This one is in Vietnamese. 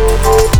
Música